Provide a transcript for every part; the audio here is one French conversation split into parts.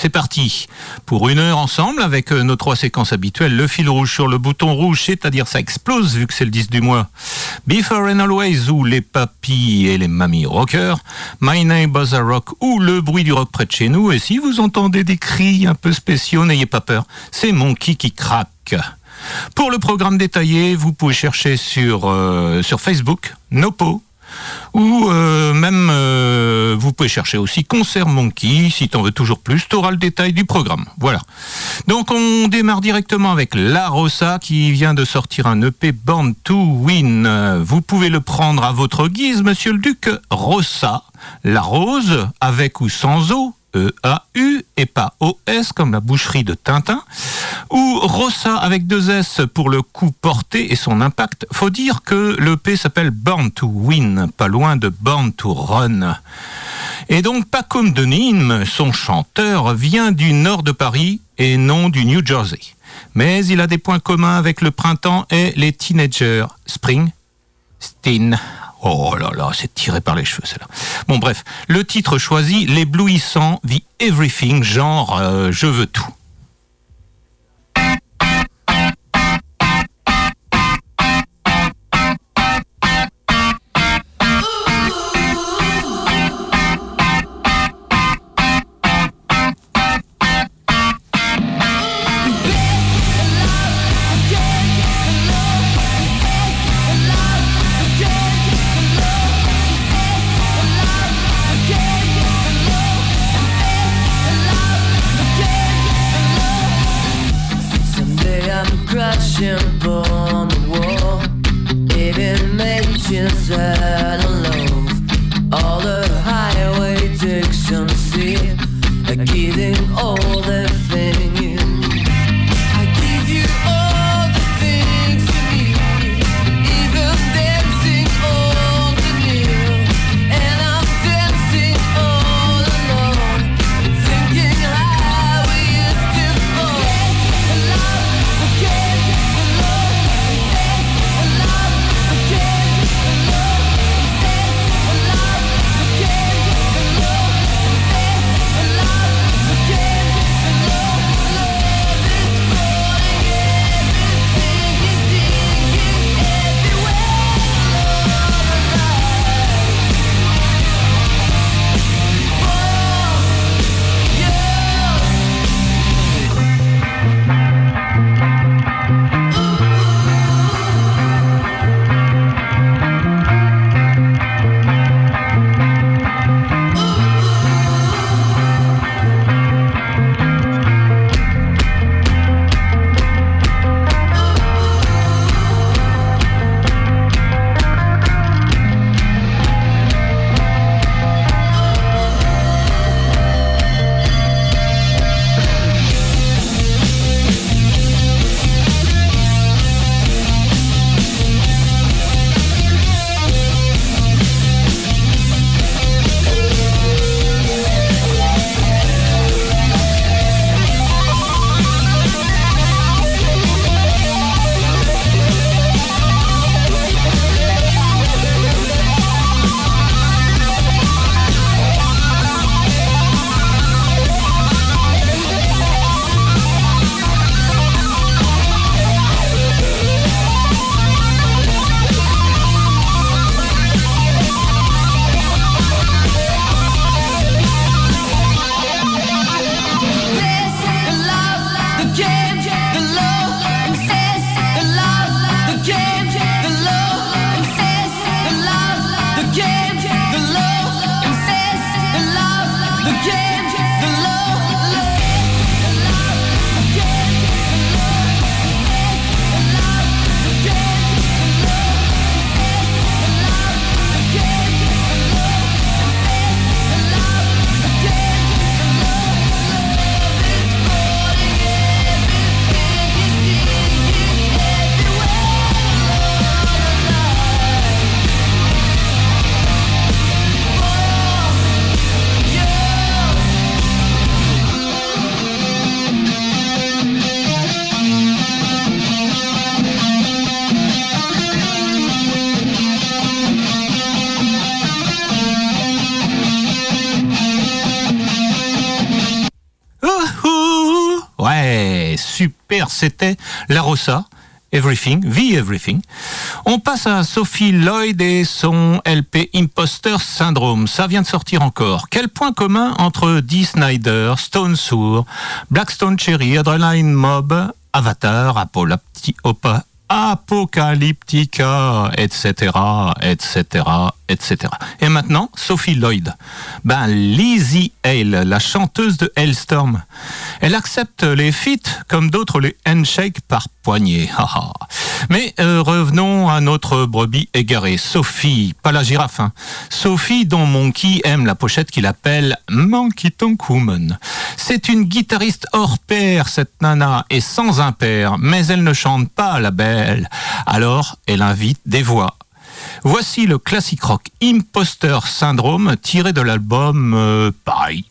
C'est parti pour une heure ensemble avec euh, nos trois séquences habituelles. Le fil rouge sur le bouton rouge, c'est-à-dire ça explose vu que c'est le 10 du mois. Before and Always ou les papis et les mamies rockers. My Neighbors a Rock ou le bruit du rock près de chez nous. Et si vous entendez des cris un peu spéciaux, n'ayez pas peur, c'est Monkey qui craque. Pour le programme détaillé, vous pouvez chercher sur, euh, sur Facebook, Nopo, ou euh, même euh, vous pouvez chercher aussi Concert Monkey, si t'en veux toujours plus, t'auras le détail du programme. Voilà. Donc on démarre directement avec La Rosa qui vient de sortir un EP Born to Win. Vous pouvez le prendre à votre guise, monsieur le duc. Rosa, la rose, avec ou sans eau, E-A-U et pas O-S comme la boucherie de Tintin, ou Rossa avec deux S pour le coup porté et son impact. Faut dire que le P s'appelle Born to Win, pas loin de Born to Run. Et donc Pacom de Nîmes, son chanteur, vient du nord de Paris et non du New Jersey. Mais il a des points communs avec le printemps et les teenagers. Spring, Steen, Oh là là, c'est tiré par les cheveux, celle-là. Bon, bref, le titre choisi, l'éblouissant, The Everything, genre euh, je veux tout. C'était La Rossa. Everything, The Everything. On passe à Sophie Lloyd et son LP Imposter Syndrome. Ça vient de sortir encore. Quel point commun entre Dee Snyder, Stone Sour, Blackstone Cherry, Adrenaline Mob, Avatar, Apollo, Apocalyptica, etc., etc., etc. Et maintenant, Sophie Lloyd. Ben, Lizzie Hale, la chanteuse de Hailstorm. Elle accepte les feats comme d'autres les handshakes par poignée. Mais euh, revenons à notre brebis égarée. Sophie, pas la girafe. Hein. Sophie dont Monkey aime la pochette qu'il appelle Monkey Tonk Woman. C'est une guitariste hors pair, cette nana, et sans impair. Mais elle ne chante pas la belle. Alors, elle invite des voix Voici le classique rock Imposter Syndrome tiré de l'album euh, Pareil.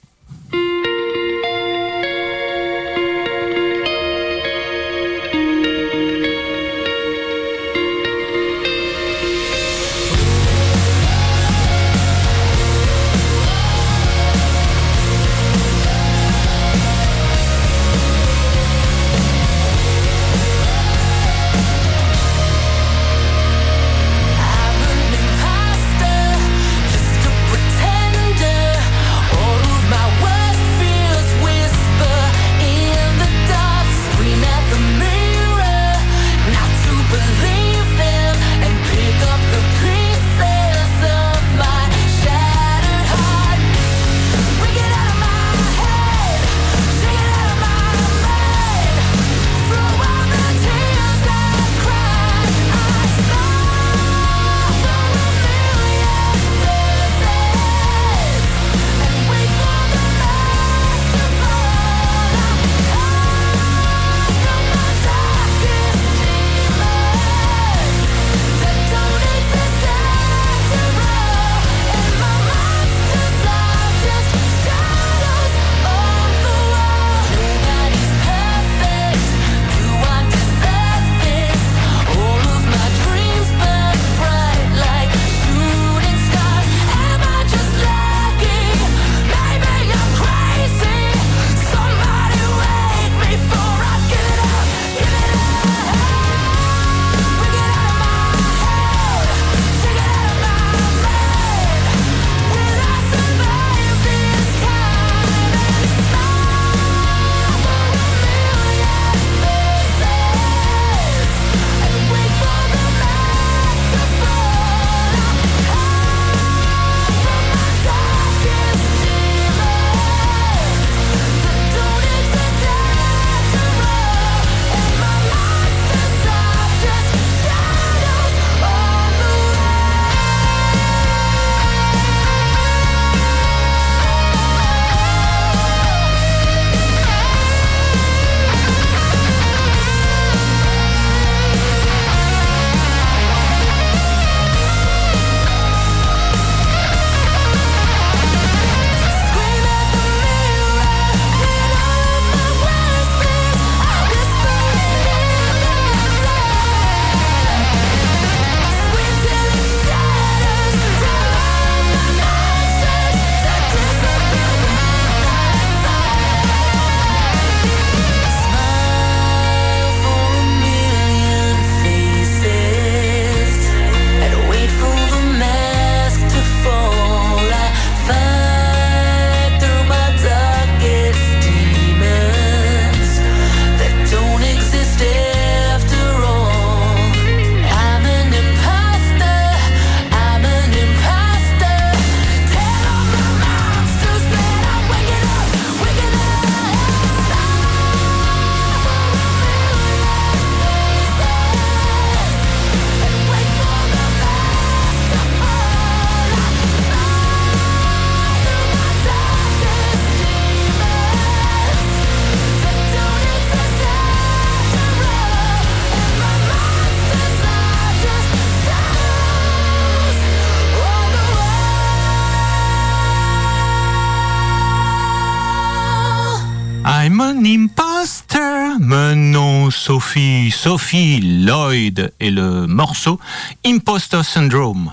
Sophie Lloyd et le morceau Imposter Syndrome.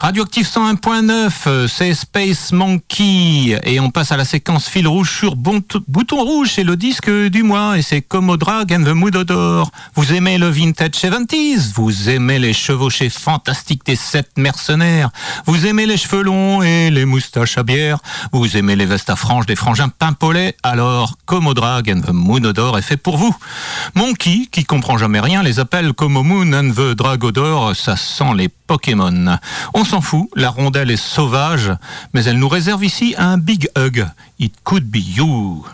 Radioactive 101.9, euh, c'est Space Monkey. Et on passe à la séquence fil rouge sur bouton rouge. C'est le disque du mois et c'est Drag and the Mood Odor. Vous aimez le vintage 70s Vous aimez les chevauchés fantastiques des sept mercenaires Vous aimez les cheveux longs et les moustaches à bière Vous aimez les vestes à franges des frangins pimpolets Alors Drag and the Moon Odor est fait pour vous. Monkey, qui comprend jamais rien, les appelle Como Moon and the Dragodor. Ça sent les Pokémon. On s'en fout, la rondelle est sauvage, mais elle nous réserve ici un big hug. It could be you.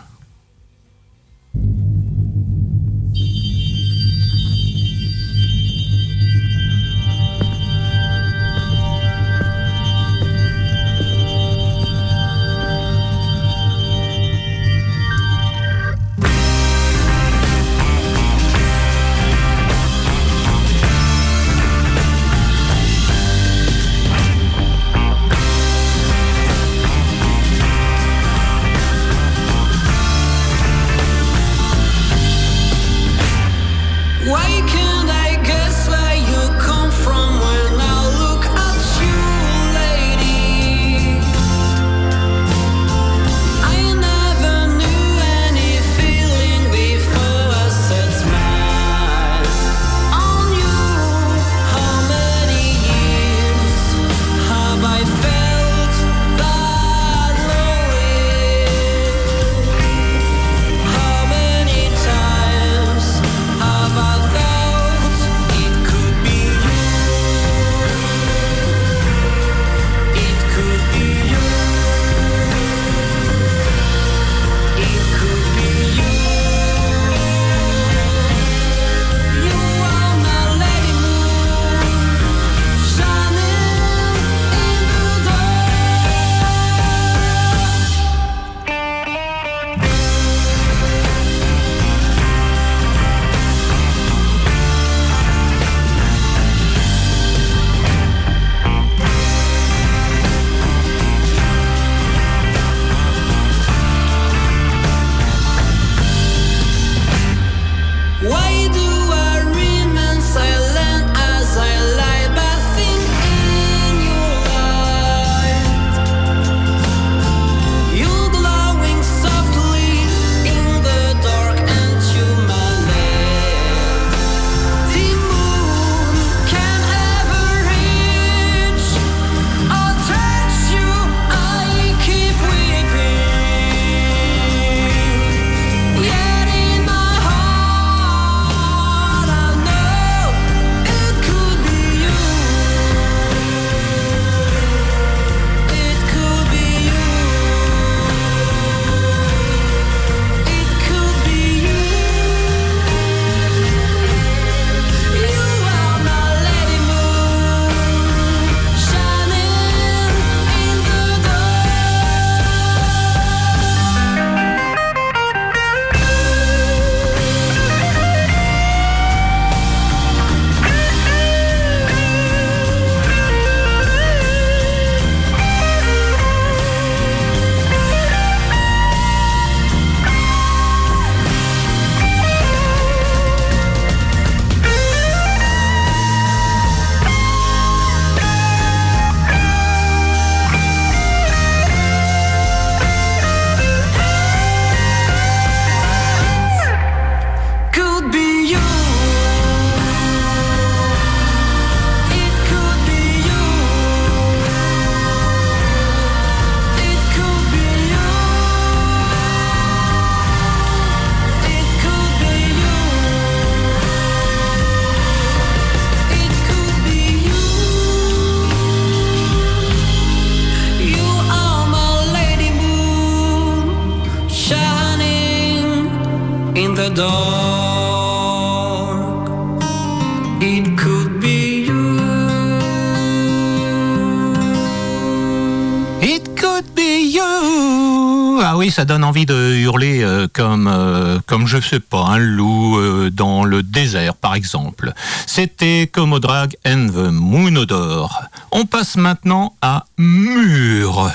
Ça donne envie de hurler euh, comme, euh, comme je sais pas, un loup euh, dans le désert, par exemple. C'était Comodrag and the Moonodor. On passe maintenant à Mur,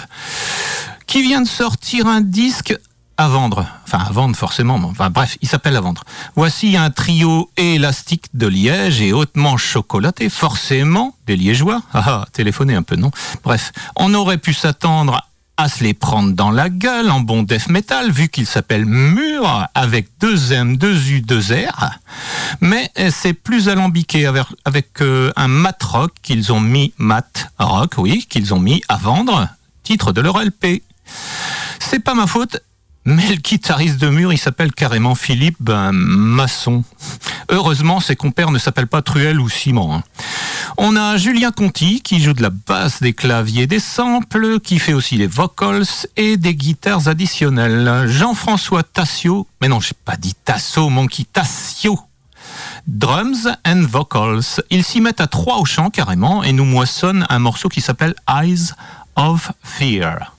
qui vient de sortir un disque à vendre. Enfin, à vendre forcément. Enfin, bref, il s'appelle à vendre. Voici un trio élastique de liège et hautement chocolaté. Forcément, des liégeois. Ah, ah téléphonez un peu, non Bref, on aurait pu s'attendre à se les prendre dans la gueule en bon death metal, vu qu'il s'appelle Mur, avec deux M, deux U, deux R. Mais c'est plus alambiqué avec, avec euh, un mat rock qu'ils ont mis, mat rock, oui, qu'ils ont mis à vendre, titre de leur LP. C'est pas ma faute, mais le guitariste de mur, il s'appelle carrément Philippe ben, Masson. Heureusement, ses compères ne s'appellent pas Truel ou Simon. Hein. On a Julien Conti qui joue de la basse, des claviers, des samples, qui fait aussi les vocals et des guitares additionnelles. Jean-François Tassio, mais non, j'ai pas dit Tasso, mon qui Tassio. Drums and vocals. Ils s'y mettent à trois au chant carrément et nous moissonnent un morceau qui s'appelle Eyes of Fear.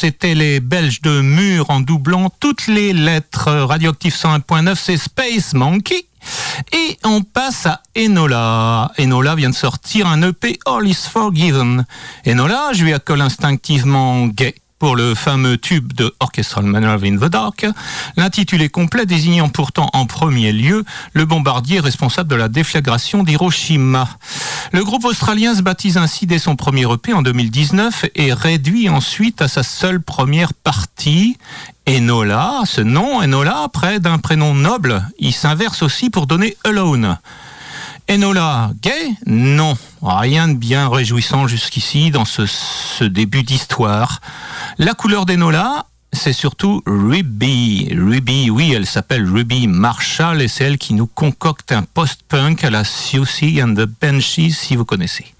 C'était les Belges de Mur en doublant toutes les lettres. Radioactive 101.9, c'est Space Monkey. Et on passe à Enola. Enola vient de sortir un EP All is Forgiven. Enola, je lui accole instinctivement gay. Pour le fameux tube de Orchestral Maneuver in the Dark, l'intitulé complet désignant pourtant en premier lieu le bombardier responsable de la déflagration d'Hiroshima. Le groupe australien se baptise ainsi dès son premier EP en 2019 et réduit ensuite à sa seule première partie. Enola, ce nom, Enola, près d'un prénom noble, il s'inverse aussi pour donner Alone. Enola, gay Non, rien de bien réjouissant jusqu'ici dans ce, début d'histoire. La couleur d'Enola, c'est surtout Ruby. Ruby, oui, elle s'appelle Ruby Marshall et c'est elle qui nous concocte un post-punk à la Susie and the Benchies, si vous connaissez.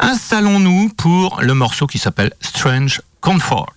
Installons-nous pour le morceau qui s'appelle Strange Comfort.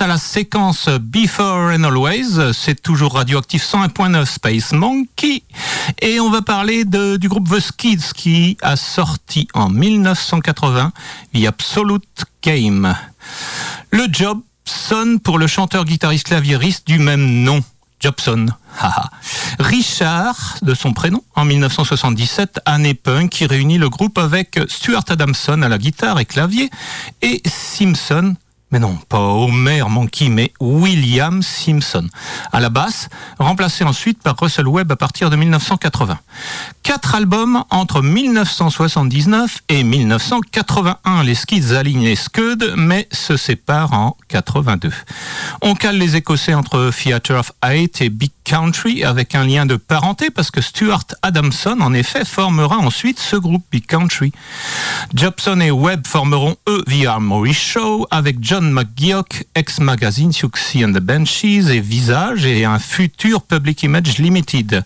À la séquence Before and Always, c'est toujours radioactif 101.9 Space Monkey. Et on va parler de, du groupe The Skids qui a sorti en 1980 The Absolute Game. Le job sonne pour le chanteur guitariste claviériste du même nom, Jobson. Richard, de son prénom, en 1977, année punk, qui réunit le groupe avec Stuart Adamson à la guitare et clavier et Simpson mais non, pas Homer Monkey, mais William Simpson. À la basse, remplacé ensuite par Russell Webb à partir de 1980. Quatre albums entre 1979 et 1981. Les Skids alignent les mais se séparent en 82. On cale les Écossais entre Theatre of Eight et Big Country avec un lien de parenté parce que Stuart Adamson, en effet, formera ensuite ce groupe Big Country. Jobson et Webb formeront eux The Armory Show avec John McGeoch, ex-magazine Siouxsie and the Benchies et Visage et un futur Public Image Limited.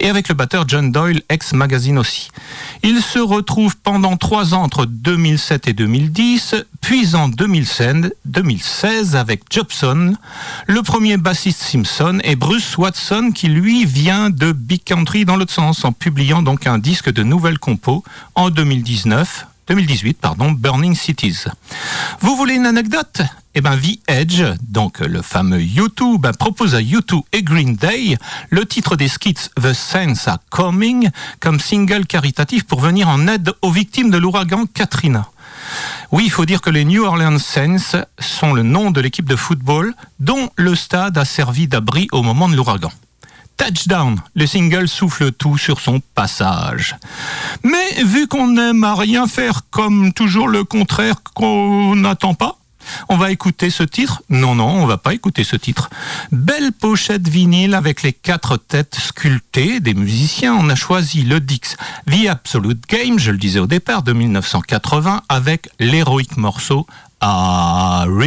Et avec le batteur John Doyle, ex-magazine aussi. Il se retrouve pendant trois ans entre 2007 et 2010, puis en 2016, 2016 avec Jobson, le premier bassiste Simpson et Bruce Watson qui lui vient de Big Country dans l'autre sens en publiant donc un disque de nouvelles compos en 2019 2018, pardon, Burning Cities. Vous voulez une anecdote? Eh bien, The Edge, donc le fameux YouTube, propose à YouTube et Green Day le titre des skits The Saints Are Coming comme single caritatif pour venir en aide aux victimes de l'ouragan Katrina. Oui, il faut dire que les New Orleans Saints sont le nom de l'équipe de football dont le stade a servi d'abri au moment de l'ouragan. Touchdown, le single souffle tout sur son passage. Mais vu qu'on n'aime à rien faire comme toujours le contraire qu'on n'attend pas, on va écouter ce titre Non, non, on va pas écouter ce titre. Belle pochette vinyle avec les quatre têtes sculptées des musiciens. On a choisi le Dix The Absolute Game, je le disais au départ, de 1980, avec l'héroïque morceau Arena.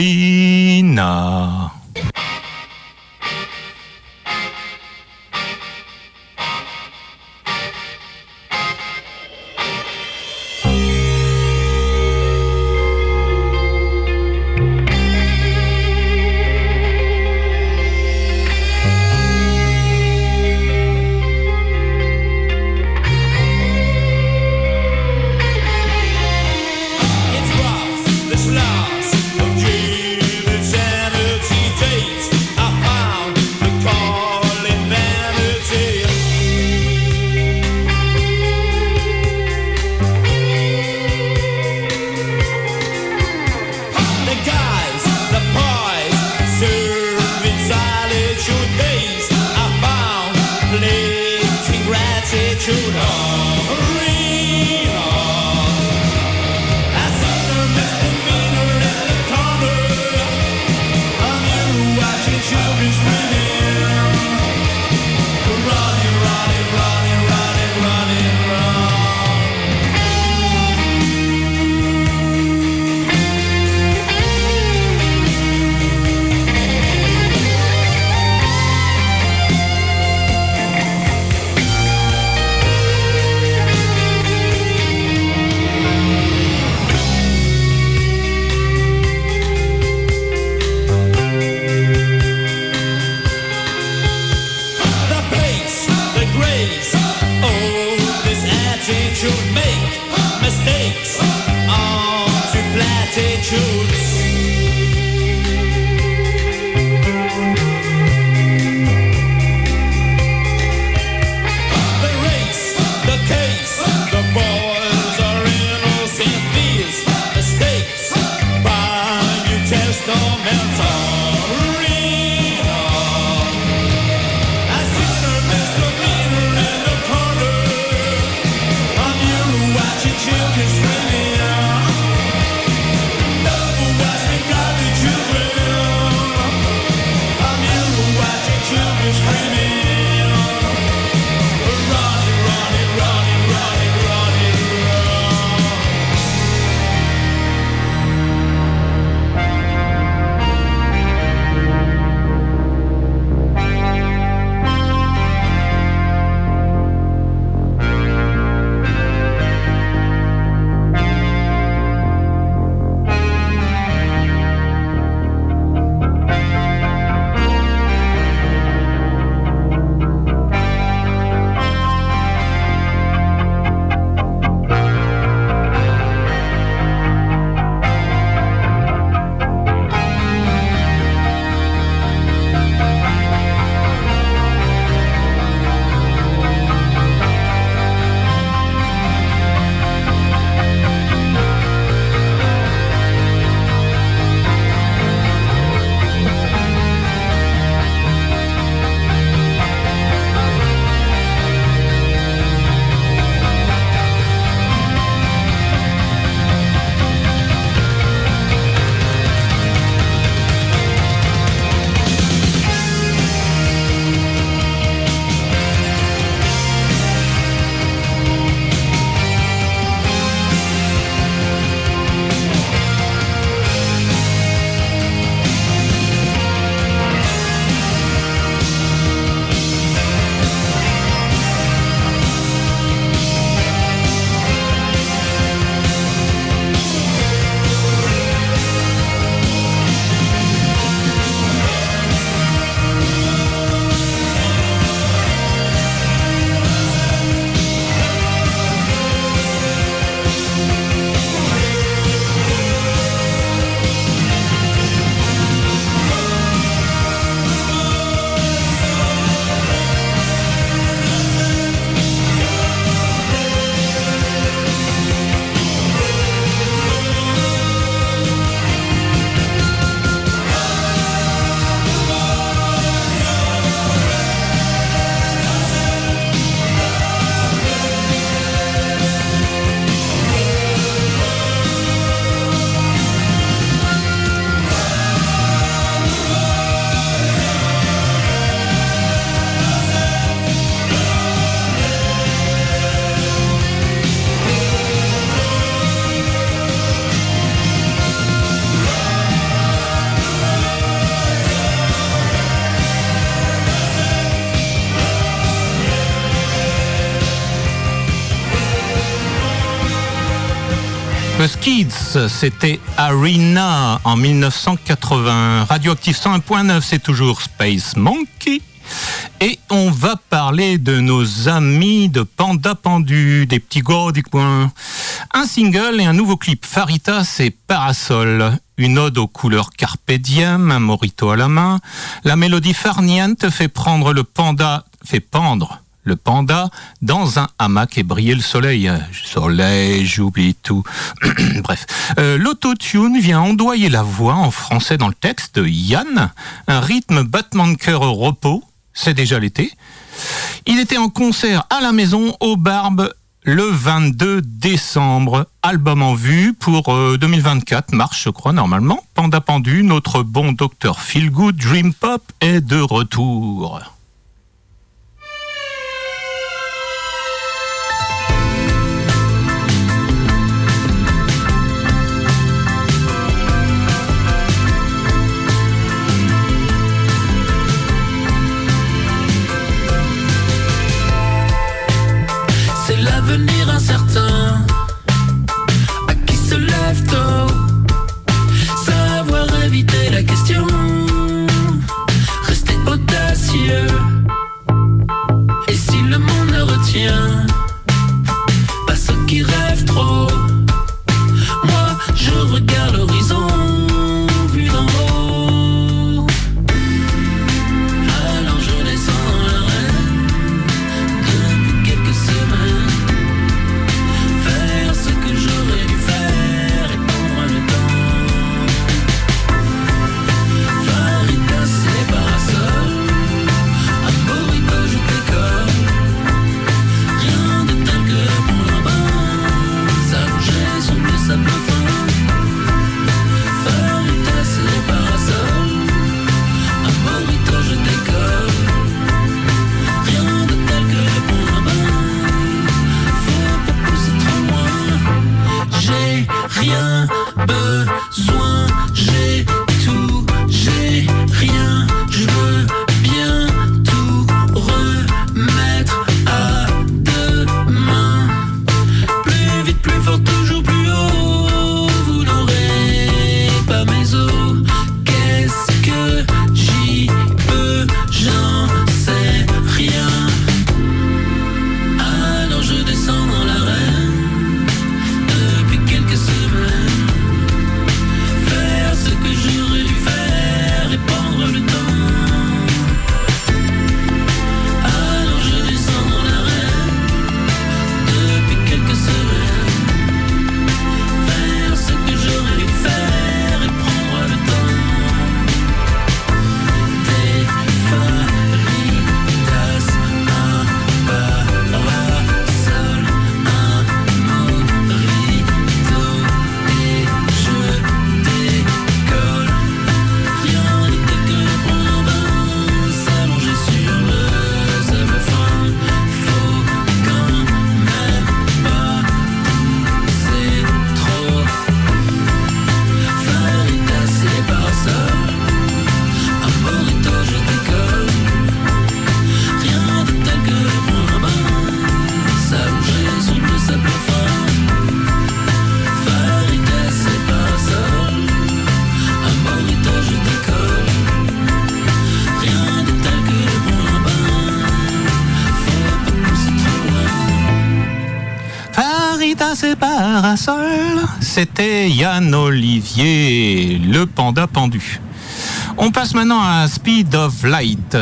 You. they C'était Arena en 1980. Radioactive 101.9, c'est toujours Space Monkey. Et on va parler de nos amis de Panda Pendu, des petits gars du coin. Un single et un nouveau clip. Farita, c'est Parasol. Une ode aux couleurs carpe diem, un morito à la main. La mélodie farniente fait prendre le panda, fait pendre le panda dans un hamac et briller le soleil. Soleil, j'oublie tout. Bref. Euh, L'autotune vient ondoyer la voix en français dans le texte de Yann, un rythme battement de cœur au repos, c'est déjà l'été. Il était en concert à la maison au Barbe le 22 décembre. Album en vue pour 2024, euh, marche je crois normalement. Panda Pendu, notre bon docteur Feel Good Dream Pop est de retour. devenir incertain. C'était Yann Olivier, le panda pendu. On passe maintenant à Speed of Light,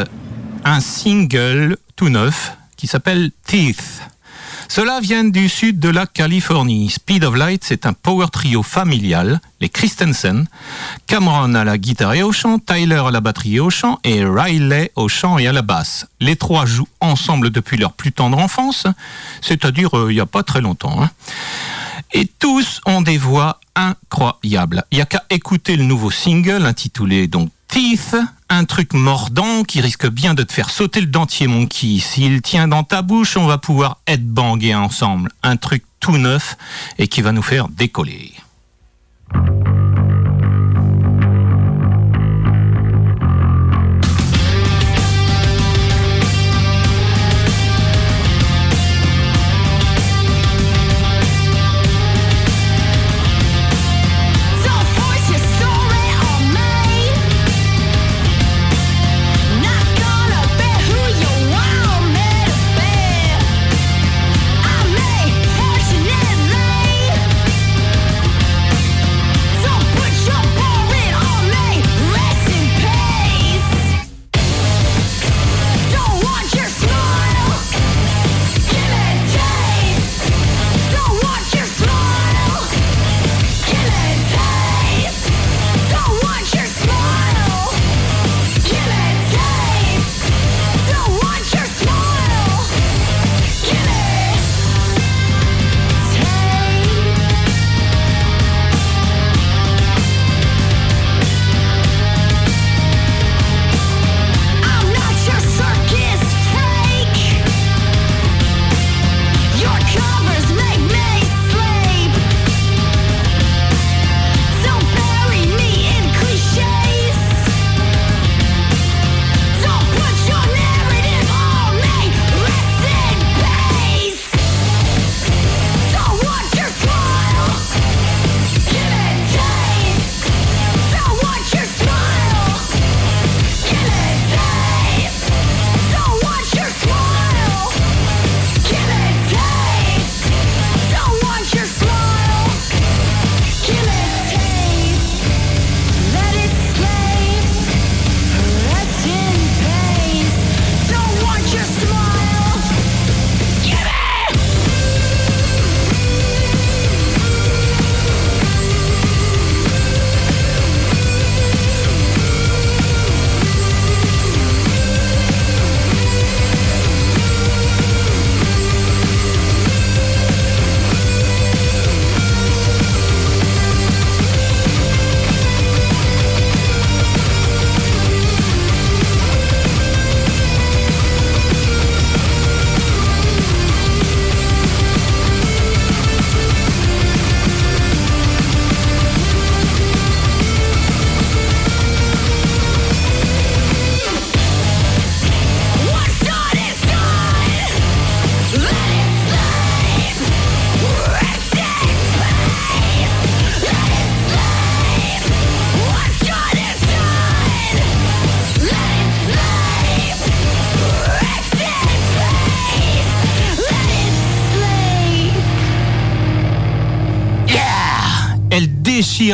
un single tout neuf qui s'appelle Teeth. Cela vient du sud de la Californie. Speed of Light, c'est un power trio familial, les Christensen, Cameron à la guitare et au chant, Tyler à la batterie et au chant, et Riley au chant et à la basse. Les trois jouent ensemble depuis leur plus tendre enfance, c'est-à-dire euh, il n'y a pas très longtemps. Hein. Et tous ont des voix incroyables. Il n'y a qu'à écouter le nouveau single intitulé donc Teeth, un truc mordant qui risque bien de te faire sauter le dentier, mon. S'il tient dans ta bouche, on va pouvoir être bangé ensemble. Un truc tout neuf et qui va nous faire décoller.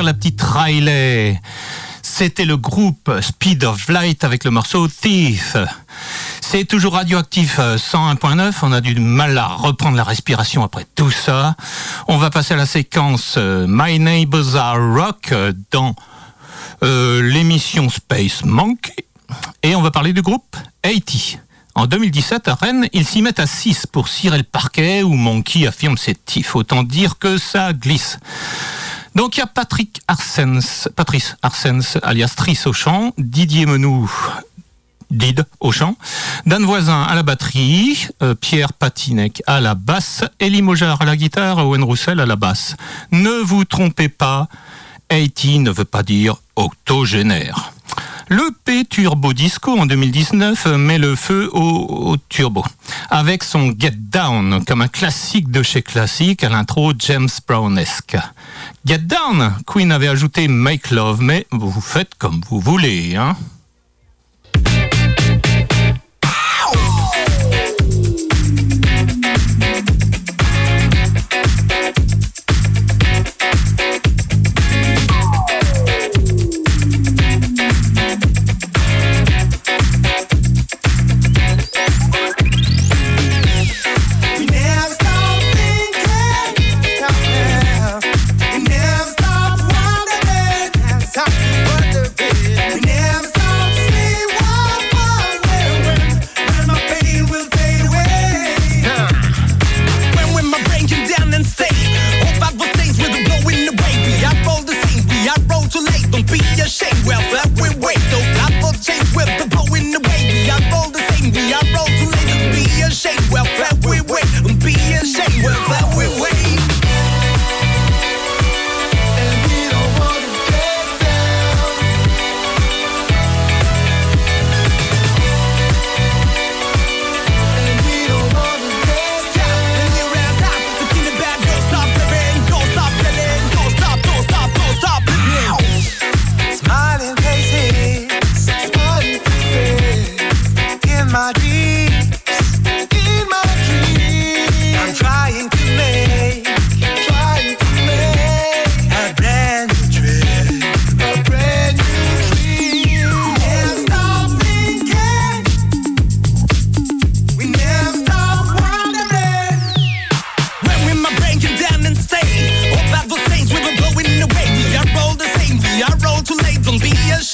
La petite Riley. C'était le groupe Speed of Light avec le morceau Thief. C'est toujours radioactif 101.9. Euh, On a du mal à reprendre la respiration après tout ça. On va passer à la séquence euh, My Neighbors Are Rock euh, dans l'émission Space Monk. Et on va parler du groupe 80. En 2017, à Rennes, ils s'y mettent à 6 pour cirer le parquet où Monkey affirme ses tifs. Autant dire que ça glisse. Donc il y a Patrick Arsens, Patrice Arsens, alias Tris au chant, Didier Menou, Did au chant, Dan Voisin à la batterie, euh, Pierre Patinec à la basse, Elie Mojar à la guitare, Owen Roussel à la basse. Ne vous trompez pas, 80 ne veut pas dire octogénaire. Le P Turbo Disco en 2019 met le feu au, turbo avec son Get Down comme un classique de chez classique à l'intro James Brownesque. Get Down, Queen avait ajouté Make Love, mais vous faites comme vous voulez, hein.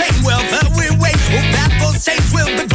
shame. Well, the we wait. Oh, baffled saints will begin.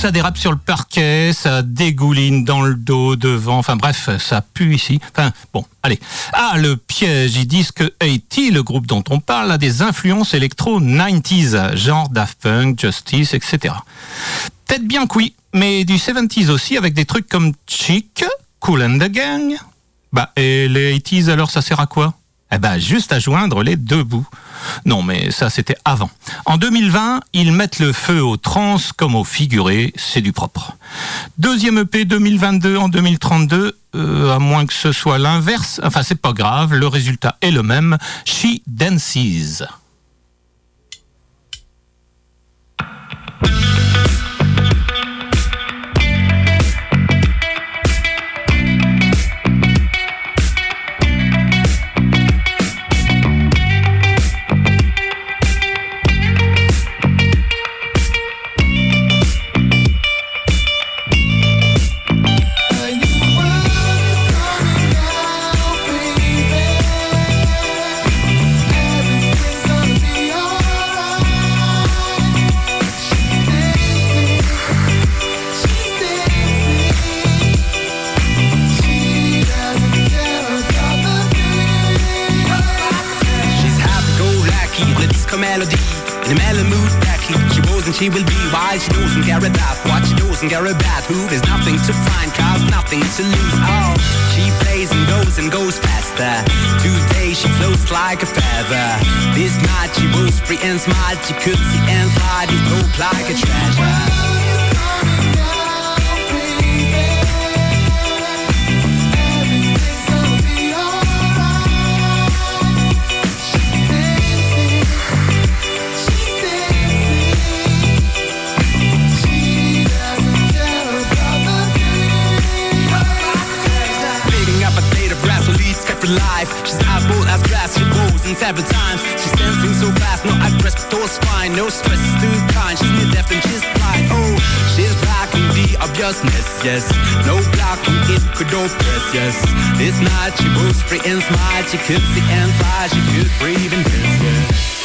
Ça dérape sur le parquet, ça dégouline dans le dos, devant, enfin bref, ça pue ici. Enfin, bon, allez. Ah, le piège, ils disent que AT, le groupe dont on parle, a des influences électro 90s, genre Daft Punk, Justice, etc. Peut-être bien que oui, mais du 70s aussi, avec des trucs comme Chic, Cool and the Gang. Bah, et les 80s, alors ça sert à quoi? Eh ben, juste à joindre les deux bouts. Non, mais ça, c'était avant. En 2020, ils mettent le feu aux trans comme aux figurés, c'est du propre. Deuxième EP 2022 en 2032, euh, à moins que ce soit l'inverse, enfin, c'est pas grave, le résultat est le même. She Dances. She was and she will be wise. She knows and care about what she and care about who. There's nothing to find, cause nothing to lose. Oh, she plays and goes and goes faster. Today she floats like a feather. This night she was free and smiled. She could see and fly. Hope like a treasure. She several times. She's dancing so fast, no address, toes fine, no stress, too kind. She's near deaf and she's blind. Oh, she's blocking the obviousness, yes. No blocking it could oppress, yes. This night she moves free and smile. She could see and fly, she could breathe and dance.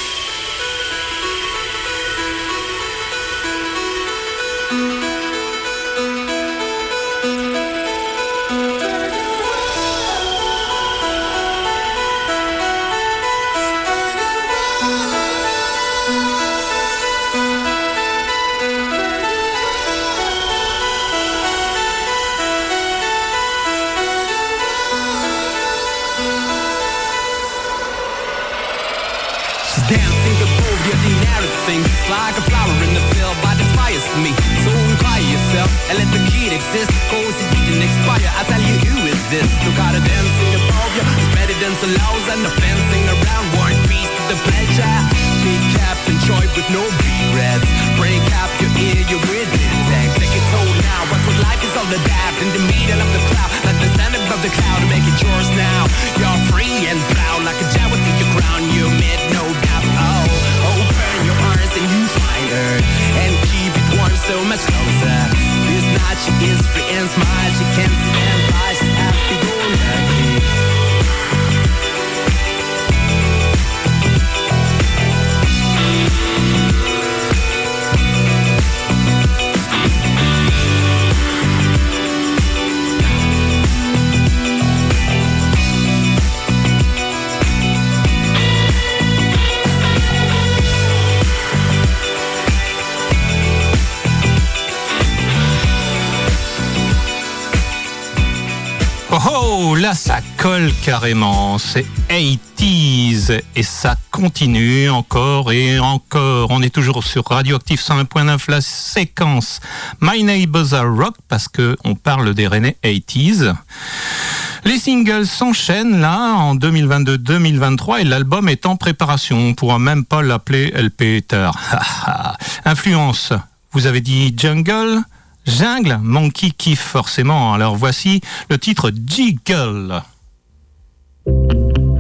Carrément. C'est 80s et ça continue encore et encore. On est toujours sur Radioactive 101.9, la séquence My Neighbors Are Rock parce que on parle des Rennais 80s. Les singles s'enchaînent là en 2022-2023 et l'album est en préparation. On pourra même pas l'appeler LP tard. Influence. Vous avez dit Jungle, Jungle, Monkey kiffe forcément. Alors voici le titre Jiggle. Thank you.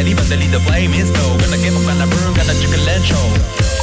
That even the lead the flame is low. Gonna give up, gonna burn, gonna chicken and.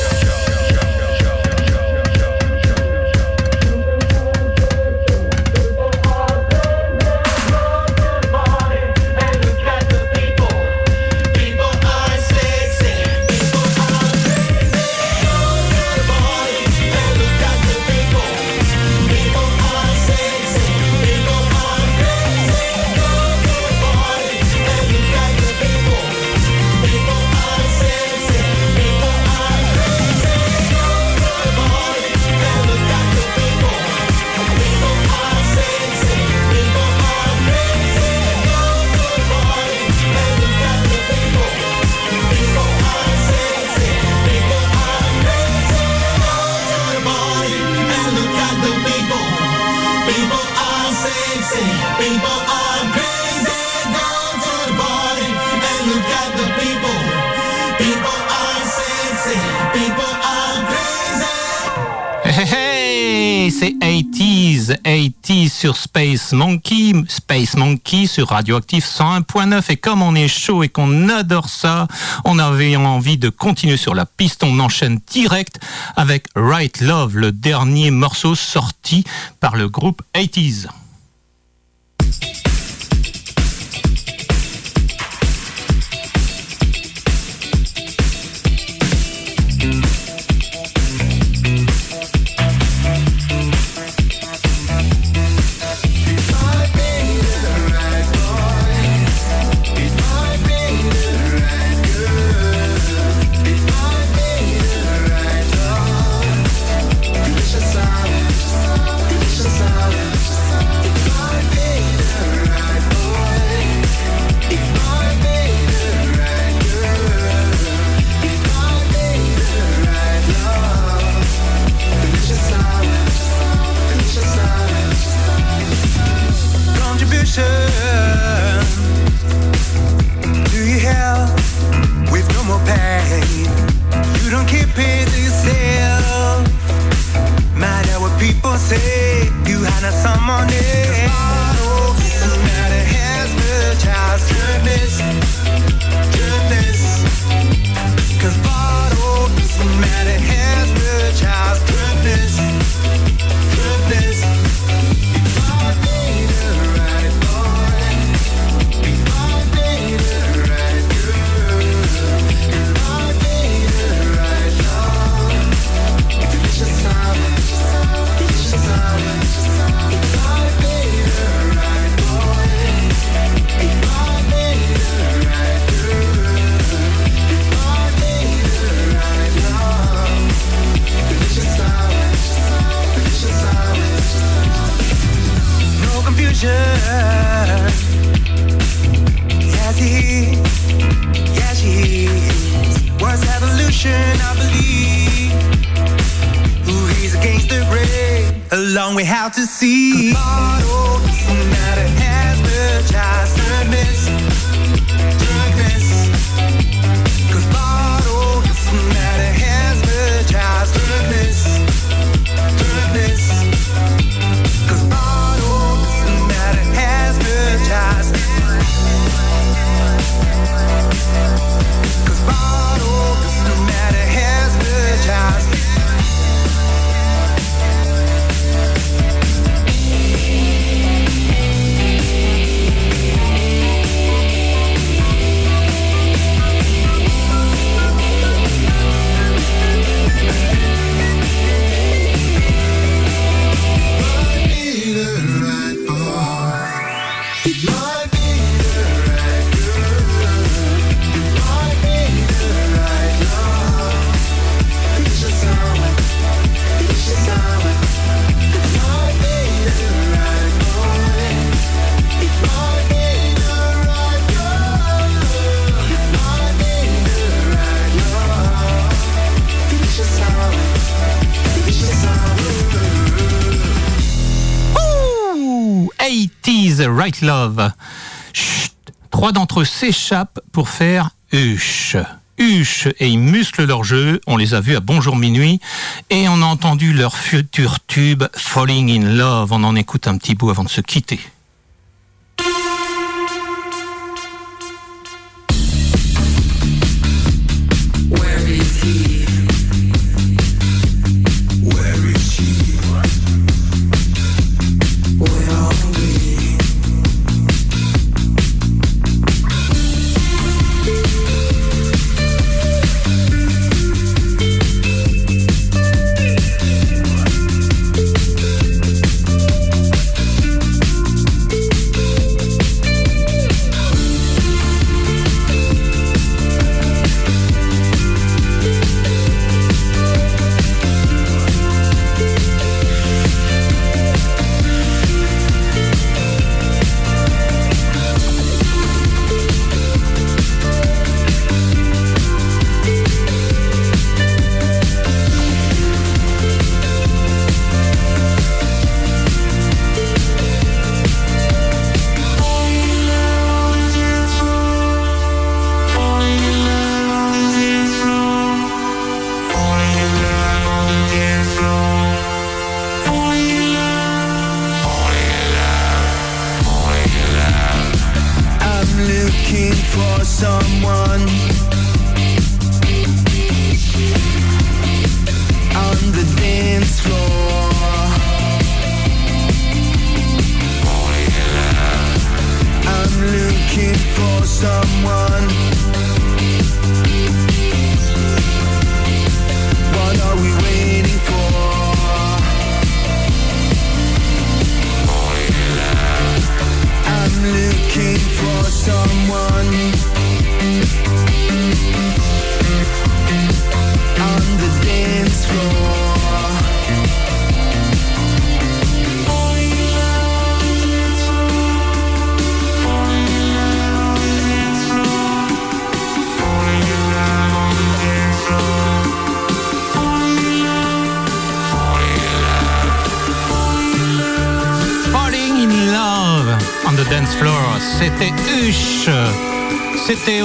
Sur Radioactive 101.9 et comme on est chaud et qu'on adore ça, on avait envie de continuer sur la piste, on enchaîne direct avec Right Love, le dernier morceau sorti par le groupe 80s. Love. Trois d'entre eux s'échappent pour faire huche. Huche et ils musclent leur jeu. On les a vus à Bonjour Minuit et on a entendu leur futur tube Falling in Love. On en écoute un petit bout avant de se quitter.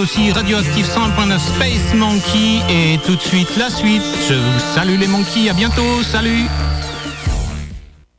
Aussi Radioactive 100.9 Space Monkey et tout de suite la suite. Je vous salue les monkeys, à bientôt, salut